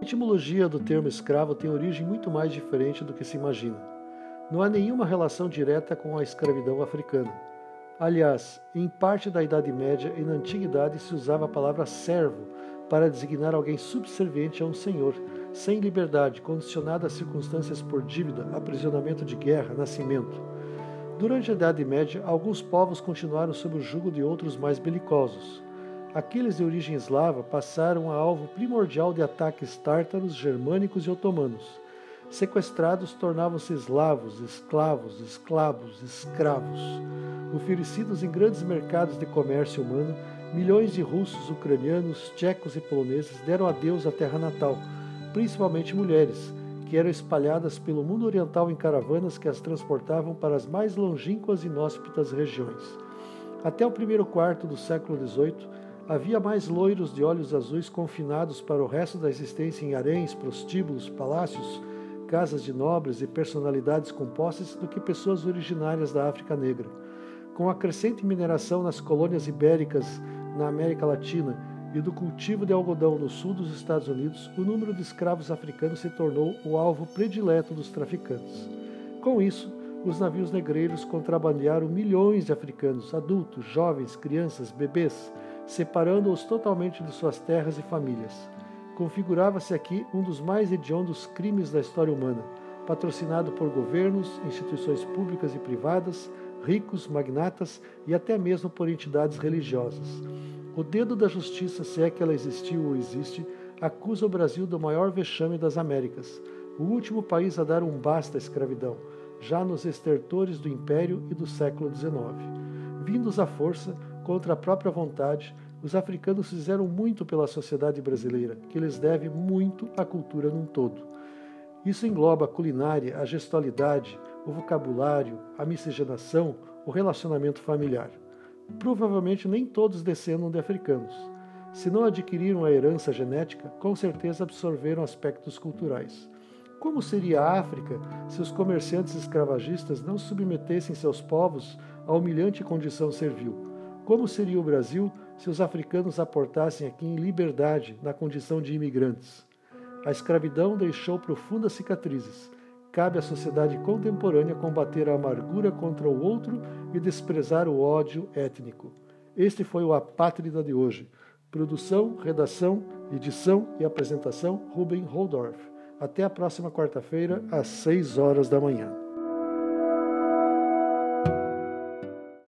A etimologia do termo escravo tem origem muito mais diferente do que se imagina. Não há nenhuma relação direta com a escravidão africana. Aliás, em parte da Idade Média e na Antiguidade se usava a palavra servo para designar alguém subserviente a um senhor, sem liberdade, condicionada a circunstâncias por dívida, aprisionamento de guerra, nascimento. Durante a Idade Média, alguns povos continuaram sob o jugo de outros mais belicosos. Aqueles de origem eslava passaram a alvo primordial de ataques tártaros, germânicos e otomanos. Sequestrados tornavam-se eslavos, esclavos, esclavos, escravos. Oferecidos em grandes mercados de comércio humano, milhões de russos, ucranianos, tchecos e poloneses deram adeus à terra natal, principalmente mulheres, que eram espalhadas pelo mundo oriental em caravanas que as transportavam para as mais longínquas e inóspitas regiões. Até o primeiro quarto do século XVIII, havia mais loiros de olhos azuis confinados para o resto da existência em haréns, prostíbulos, palácios, casas de nobres e personalidades compostas do que pessoas originárias da África Negra. Com a crescente mineração nas colônias ibéricas na América Latina e do cultivo de algodão no sul dos Estados Unidos, o número de escravos africanos se tornou o alvo predileto dos traficantes. Com isso, os navios negreiros contrabandearam milhões de africanos, adultos, jovens, crianças, bebês, separando-os totalmente de suas terras e famílias. Configurava-se aqui um dos mais hediondos crimes da história humana, patrocinado por governos, instituições públicas e privadas, ricos, magnatas e até mesmo por entidades religiosas. O dedo da justiça, se é que ela existiu ou existe, acusa o Brasil do maior vexame das Américas, o último país a dar um basta à escravidão, já nos estertores do Império e do século XIX. Vindos à força, contra a própria vontade, os africanos fizeram muito pela sociedade brasileira, que lhes deve muito à cultura num todo. Isso engloba a culinária, a gestualidade, o vocabulário, a miscigenação, o relacionamento familiar. Provavelmente nem todos descendam de africanos. Se não adquiriram a herança genética, com certeza absorveram aspectos culturais. Como seria a África se os comerciantes escravagistas não submetessem seus povos à humilhante condição servil? Como seria o Brasil se os africanos aportassem aqui em liberdade na condição de imigrantes? A escravidão deixou profundas cicatrizes. Cabe à sociedade contemporânea combater a amargura contra o outro e desprezar o ódio étnico. Este foi o Apátrida de hoje. Produção, redação, edição e apresentação Ruben Holdorf. Até a próxima quarta-feira, às 6 horas da manhã.